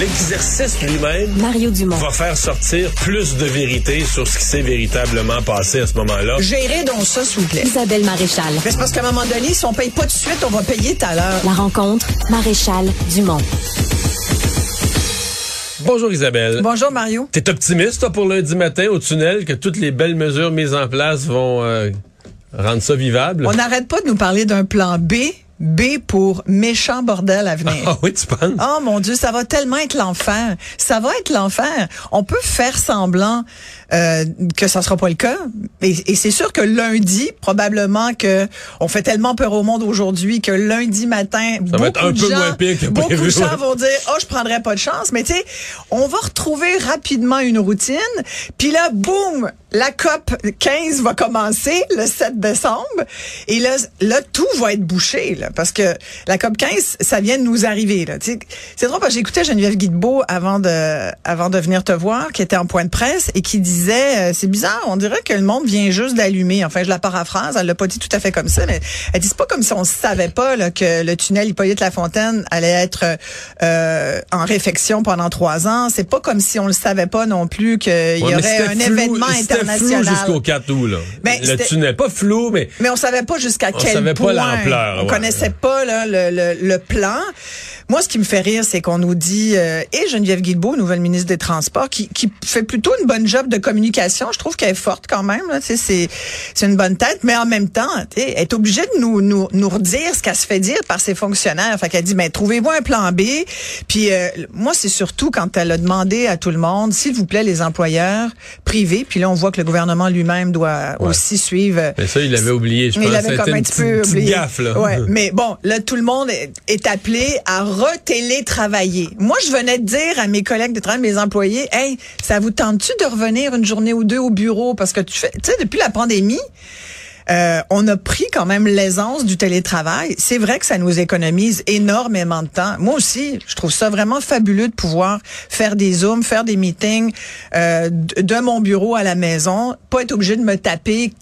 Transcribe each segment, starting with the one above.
L'exercice lui-même Mario Dumont. va faire sortir plus de vérité sur ce qui s'est véritablement passé à ce moment-là. Gérez donc ça, s'il vous plaît. Isabelle Maréchal. Mais c'est parce qu'à un moment donné, si on paye pas tout de suite, on va payer tout à l'heure. La rencontre, Maréchal Dumont. Bonjour Isabelle. Bonjour, Mario. T'es optimiste toi, pour lundi matin au tunnel que toutes les belles mesures mises en place vont euh, rendre ça vivable? On n'arrête pas de nous parler d'un plan B. B pour méchant bordel à venir. Ah oui, tu penses? Oh mon Dieu, ça va tellement être l'enfer. Ça va être l'enfer. On peut faire semblant euh, que ça sera pas le cas. Et, et c'est sûr que lundi, probablement que on fait tellement peur au monde aujourd'hui que lundi matin, Ça va être un de peu gens, moins pire que beaucoup prévu, de gens ouais. vont dire oh je prendrai pas de chance. Mais tu sais, on va retrouver rapidement une routine. Puis là, boum, la COP 15 va commencer le 7 décembre. Et là, là tout va être bouché là, parce que la COP 15, ça vient de nous arriver. Là. C'est drôle parce que j'écoutais Geneviève Guilbeault avant de, avant de venir te voir, qui était en point de presse et qui disait, euh, c'est bizarre, on dirait que le monde vient juste d'allumer. Enfin, je la paraphrase, elle l'a pas dit tout à fait comme ça, mais elle dit c'est pas comme si on savait pas là, que le tunnel Hippolyte Lafontaine allait être euh, en réfection pendant trois ans. C'est pas comme si on le savait pas non plus qu'il y Ouais, aurait un flou- événement international. flou jusqu'au 4 août, là. Ben, le tunnel, pas flou, mais Mais on savait pas jusqu'à On quel savait pas point. l'ampleur, On ouais. connaissait pas là, le, le, le plan. Moi, ce qui me fait rire, c'est qu'on nous dit, euh, et Geneviève Guilbeault, nouvelle ministre des Transports, qui, qui fait plutôt une bonne job de communication. Je trouve qu'elle est forte quand même. C'est c'est une bonne tête, mais en même temps, elle est obligée de nous, nous, nous redire ce qu'elle se fait dire par ses fonctionnaires. Fait qu'elle dit, ben trouvez-vous un plan B? Puis euh, moi, c'est surtout quand elle a demandé à tout le monde, s'il vous plaît, les employeurs privés. Puis là, on voit que le gouvernement lui-même doit Ouais. aussi suivre. mais ça, il l'avait oublié. Je Mais pense il que avait ça a comme un petit peu oublié. gaffe, là. Ouais, mais bon, là, tout le monde est, est appelé à retélétravailler. Moi, je venais de dire à mes collègues de travail, mes employés, hey, ça vous tente-tu de revenir une journée ou deux au bureau? Parce que tu fais, tu sais, depuis la pandémie, euh, on a pris quand même l'aisance du télétravail. C'est vrai que ça nous économise énormément de temps. Moi aussi, je trouve ça vraiment fabuleux de pouvoir faire des zooms, faire des meetings euh, de mon bureau à la maison, pas être obligé de me taper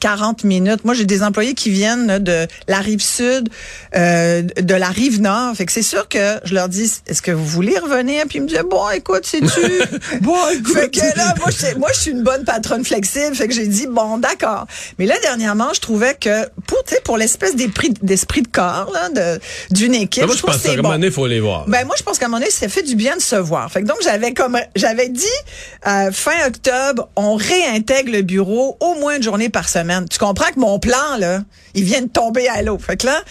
40 minutes. Moi, j'ai des employés qui viennent de la rive sud, euh, de la rive nord. Fait que c'est sûr que je leur dis, est-ce que vous voulez revenir? Puis ils me disent, bon, écoute, sais-tu? Bon, écoute. Fait que là, moi, je, moi, je suis une bonne patronne flexible. Fait que j'ai dit, bon, d'accord. Mais là, dernièrement, je trouvais que pour, tu sais, pour l'espèce d'esprit, de corps, là, d'une équipe, Mais moi, je pense qu'à un moment donné, il faut les voir. Ben moi je pense qu'à un moment donné, ça fait du bien de se voir. Fait que donc j'avais comme j'avais dit euh, fin octobre, on réintègre le bureau au moins une journée par semaine. Tu comprends que mon plan là, il vient de tomber à l'eau. Fait que là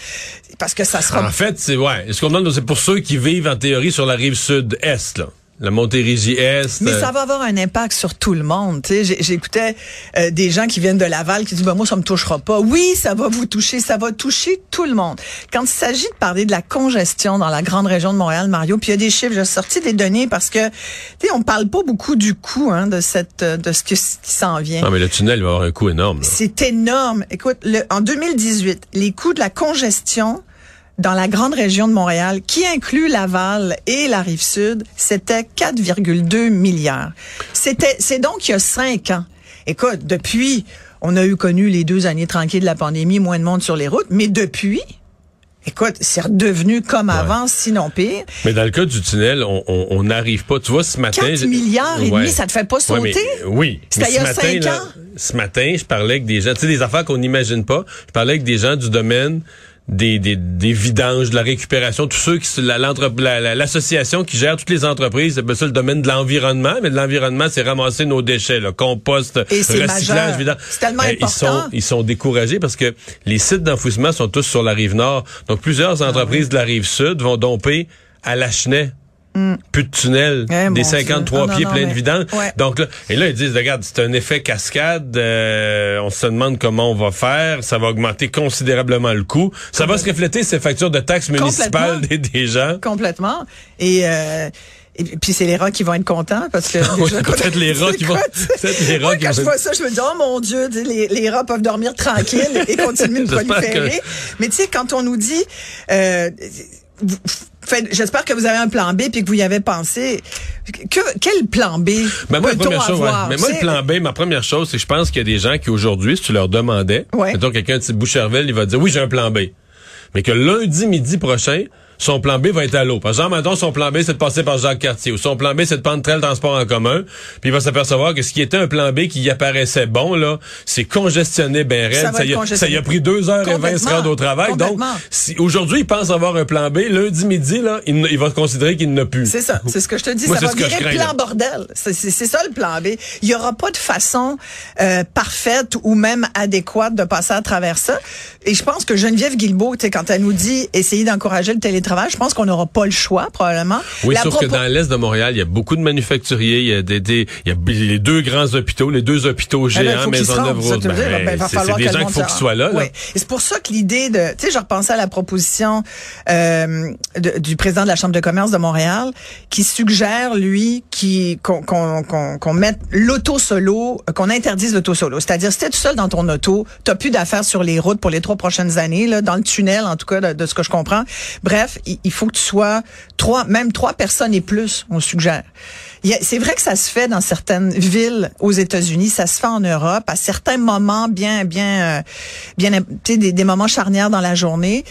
parce que ça sera En fait, c'est ouais. Ce qu'on demande, c'est pour ceux qui vivent en théorie sur la rive sud-est, là. La Montérégie-Est. mais euh, ça va avoir un impact sur tout le monde. Tu sais, j'ai- j'écoutais euh, des gens qui viennent de Laval qui disent ben moi ça me touchera pas. Oui, ça va vous toucher, ça va toucher tout le monde. Quand il s'agit de parler de la congestion dans la grande région de Montréal, Mario, puis il y a des chiffres, j'ai sorti des données parce que tu sais on parle pas beaucoup du coût hein, de cette euh, de ce, que- ce qui s'en vient. Non, mais le tunnel va avoir un coût énorme. C'est énorme. Écoute, le, en 2018, les coûts de la congestion dans la grande région de Montréal, qui inclut Laval et la rive sud, c'était 4,2 milliards. C'était, c'est donc il y a cinq ans. Écoute, depuis, on a eu connu les deux années tranquilles de la pandémie, moins de monde sur les routes, mais depuis, écoute, c'est redevenu comme avant, sinon pire. Mais dans le cas du tunnel, on- on on n'arrive pas. Tu vois, ce matin... 4 j'ai- milliards et Ouais. demi, ça te fait pas Ouais, mais- sauter? oui. C'était il y a là, ans? ce matin, je parlais avec des gens, tu sais, des affaires qu'on n'imagine pas. Je parlais avec des gens du domaine des, des, des vidanges, de la récupération, tous ceux qui la- l'entre- la- la- l'association qui gère toutes les entreprises, c'est ça le domaine de l'environnement, mais de l'environnement, c'est ramasser nos déchets, là, compost, Et recyclage, vidange. C'est tellement Eh, Ils sont, important. ils sont découragés parce que les sites d'enfouissement sont tous sur la rive nord. Donc plusieurs Ah entreprises de la rive sud vont domper à Lachenay. Plus de tunnels, Eh, des Dieu. 53 Non, non, pieds non, pleins mais- de vidanges. Ouais. Donc là, et là, ils disent, regarde, c'est un effet cascade. euh, on se demande comment on va faire. Ça va augmenter considérablement le coût. Ça va se refléter ces factures de taxes municipales des, des gens. Complètement. Et, euh, et puis c'est les rats qui vont être contents parce que Oui, déjà, peut-être les rats qui vont- peut-être les rats moi, quand je vois ça, je me dis oh mon Dieu, les, les rats peuvent dormir tranquilles et continuer de proliférer. Mais tu sais, quand on nous dit euh, J'espère que vous avez un plan B puis que vous y avez pensé. Que, quel plan B Ben moi, la peut-on première chose, ouais. avoir? Mais moi, le plan B, ma première chose, c'est que je pense qu'il y a des gens qui, aujourd'hui, si tu leur demandais, Ouais. mettons quelqu'un de type Boucherville, il va dire, oui, j'ai un plan B. Mais que lundi midi prochain, son plan B va être à l'eau. Par exemple, mettons, son plan B, c'est de passer par Jacques Cartier. Ou son plan B, c'est de prendre tel transport en commun. Puis il va s'apercevoir que ce qui était un plan B qui y apparaissait bon, là, c'est congestionné ben Ça raide. Ça, y a, ça y a pris deux heures et vingt se rendre au travail. Donc, si aujourd'hui, il pense avoir un plan B, lundi midi, là, il, va considérer qu'il n'a plus. C'est ça, c'est ce que je te dis. Moi, ça va virer crains, plan là. bordel. C'est ça le plan B. Il y aura pas de façon euh, parfaite ou même adéquate de passer à travers ça. Et je pense que Geneviève Guilbeault, quand elle nous dit essayer d'encourager le télétravail, je pense qu'on n'aura pas le choix probablement. Oui, La sauf que dans l'est de Montréal, il y a beaucoup de manufacturiers, il y a des, des- il y a les deux grands hôpitaux, les deux hôpitaux Eh ben, géants, faut qu'ils se Maisonneuve, rendent, ça, tu veux dire, Rosemont. ben, va c'est des gens qu'il faut qu'ils soient là. là. Oui. Et c'est pour ça que l'idée de, tu sais, je repensais à la proposition euh, de- du président de la Chambre de commerce de Montréal qui suggère, lui, qu'on mette l'auto solo, euh, qu'on interdise l'auto solo. C'est-à-dire, si t'es tout seul dans ton auto, t'as plus d'affaires sur les routes pour les trois prochaines années, là, dans le tunnel, en tout cas, de, de ce que je comprends. Bref, il, faut que tu sois trois, même trois personnes et plus, on suggère. C'est vrai que ça se fait dans certaines villes aux États-Unis, ça se fait en Europe à certains moments bien, bien, euh, bien, des, des moments charnières dans la journée.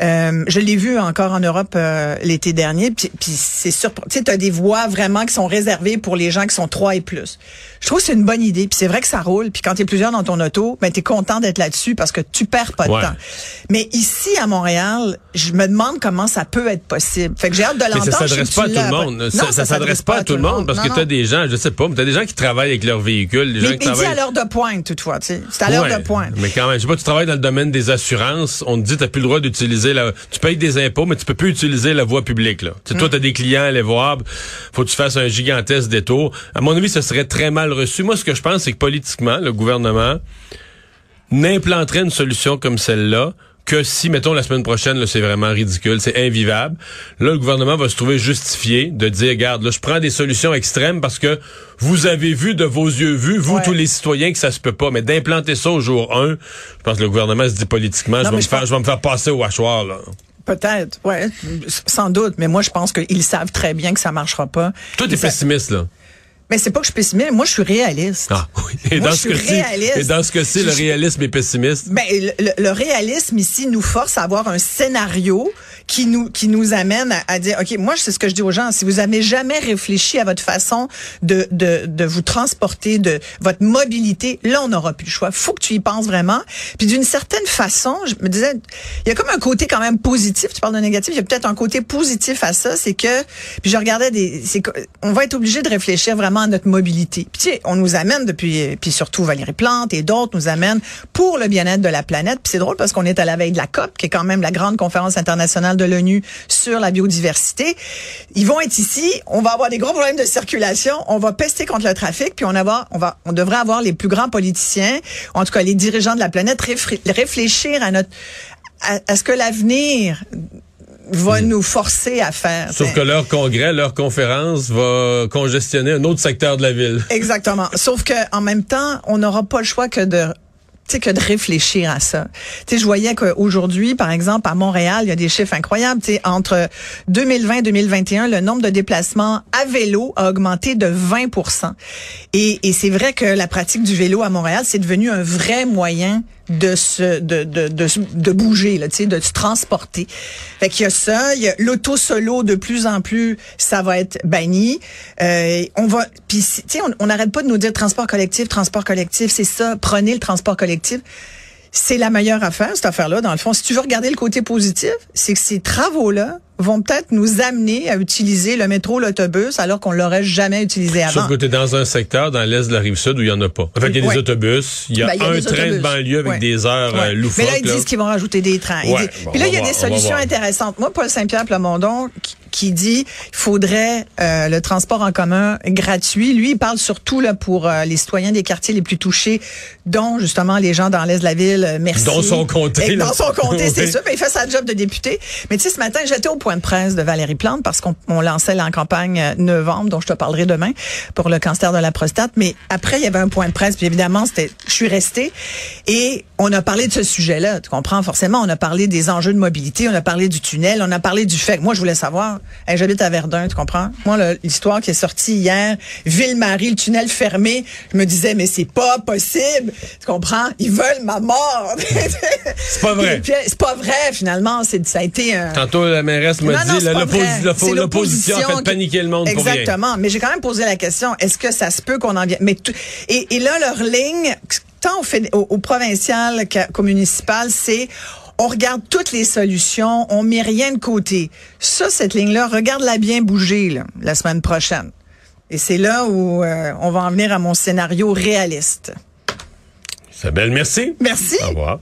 Euh, je l'ai vu encore en Europe euh, l'été dernier, puis, puis c'est surprenant. Tu sais, t'as des voies vraiment qui sont réservées pour les gens qui sont trois et plus. Je trouve que c'est une bonne idée, puis c'est vrai que ça roule. Puis quand t'es plusieurs dans ton auto, ben t'es content d'être là-dessus parce que tu perds pas de Ouais. temps. Mais ici à Montréal, je me demande comment ça peut être possible. Fait que j'ai hâte de l'entendre. ça s'adresse pas à tout tu le monde. Ça, ça s'adresse pas à tout le monde parce Non, que non. t'as des gens, je sais pas, mais t'as des gens qui travaillent avec leur véhicule, des gens Mais, qui travaillent. à l'heure de pointe, toutefois, tu. C'est à l'heure Ouais, de pointe. Mais quand même, je sais pas, tu travailles dans le domaine des assurances, on te dit t'as plus le droit d'utiliser tu payes des impôts mais tu peux plus utiliser la voie publique là. Tu toi des clients à aller voir, faut que tu fasses un gigantesque détour. À mon avis, ce serait très mal reçu. Moi ce que je pense c'est que politiquement, le gouvernement n'implanterait une solution comme celle-là que si, mettons, la semaine prochaine, c'est vraiment ridicule, c'est invivable, là, le gouvernement va se trouver justifié de dire, regarde, là, je prends des solutions extrêmes parce que vous avez vu de vos yeux vus, vous, Ouais. tous les citoyens, que ça se peut pas. Mais d'implanter ça au jour 1, je pense que le gouvernement se dit politiquement, je, vais me faire, pense- je vais me faire passer au hachoir, là. Peut-être, ouais, sans doute. Mais moi, je pense qu'ils savent très bien que ça marchera pas. Toi, t'es pessimiste, là. Mais c'est pas que je suis pessimiste. Moi, je suis réaliste. Ah, oui. Et Moi, dans je ce suis cas-ci, réaliste. et dans ce cas-ci, le Je- réalisme est pessimiste. Ben, le, le- le réalisme ici nous force à avoir un scénario qui nous qui nous amène à, à dire ok moi c'est ce que je dis aux gens. Si vous avez jamais réfléchi à votre façon de de, de vous transporter de votre mobilité là on n'aura plus le choix. Faut que tu y penses vraiment. Puis d'une certaine façon je me disais il y a comme un côté quand même positif. Tu parles de négatif. Il y a peut-être un côté positif à ça. C'est que puis je regardais des c'est on va être obligé de réfléchir vraiment à notre mobilité. Puis tu sais on nous amène depuis puis surtout Valérie Plante et d'autres nous amènent pour le bien-être de la planète. Puis c'est drôle parce qu'on est à la veille de la COP qui est quand même la grande conférence internationale de l'ONU sur la biodiversité ils vont être ici on va avoir des gros problèmes de circulation on va pester contre le trafic puis on avoir on va on devrait avoir les plus grands politiciens en tout cas les dirigeants de la planète réfléchir à notre à, à ce que l'avenir va nous forcer à faire. Hmm. Sauf que leur congrès, leur conférence va congestionner un autre secteur de la ville. Exactement. Sauf que en même temps, on n'aura pas le choix que de sais, que de réfléchir à ça. Tu je voyais qu'aujourd'hui, par exemple, à Montréal, il y a des chiffres incroyables. Tu sais, entre 2020 et 2021, le nombre de déplacements à vélo a augmenté de 20 Et, et c'est vrai que la pratique du vélo à Montréal, c'est devenu un vrai moyen de se de de de, de bouger là, tu sais, de se transporter. Fait qu'il y a ça, il y a l'auto solo de plus en plus, ça va être banni. Euh, on va puis tu sais on n'arrête pas de nous dire transport collectif, transport collectif, c'est ça, prenez le transport collectif. c'est la meilleure affaire, cette affaire-là. Dans le fond, si tu veux regarder le côté positif, c'est que ces travaux-là vont peut-être nous amener à utiliser le métro, l'autobus, alors qu'on l'aurait jamais utilisé avant. Sauf que t'es dans un secteur, dans l'est de la rive sud, où il y en a pas. En fait, il y a des Ouais. autobus, il y a Ben, il y a un train de banlieue avec Ouais. des heures Ouais. euh, loufoques. Mais là, ils disent qu'ils vont rajouter des trains. Bon, Puis là, il y a des solutions intéressantes. Moi, Paul Saint-Pierre Plamondon, qui, qui dit il faudrait euh, le transport en commun gratuit. Lui, il parle surtout là pour euh, les citoyens des quartiers les plus touchés, dont justement les gens dans l'est de la ville. euh, Merci. Dans son comté. Dans son comté, c'est Oui. sûr. Mais il fait sa job de député. Mais tu sais, ce matin, j'étais au point de presse de Valérie Plante parce qu'on on lançait la campagne novembre, dont je te parlerai demain, pour le cancer de la prostate. Mais après, il y avait un point de presse. Puis évidemment, c'était, je suis restée. Et on a parlé de ce sujet-là. Tu comprends? Forcément. On a parlé des enjeux de mobilité. On a parlé du tunnel. On a parlé du fait que moi, je voulais savoir. Hey, J'habite à Verdun, tu comprends? Moi, l'histoire qui est sortie hier, Ville-Marie, le tunnel fermé, je me disais, mais c'est pas possible. Tu comprends? Ils veulent ma mort. C'est pas vrai. C'est pas vrai, finalement. Ça a été un. Tantôt, la mairesse m'a dit, l'opposition a fait paniquer le monde pour rien. Exactement. Mais j'ai quand même posé la question, est-ce que ça se peut qu'on en vienne? Mais et, et là, leur ligne, tant au, au, au provincial qu'au municipal, c'est on regarde toutes les solutions, on met rien de côté. Ça, cette ligne-là, regarde-la bien bouger là, la semaine prochaine. Et c'est là où euh, on va en venir à mon scénario réaliste. Isabelle, merci. Merci. Au revoir.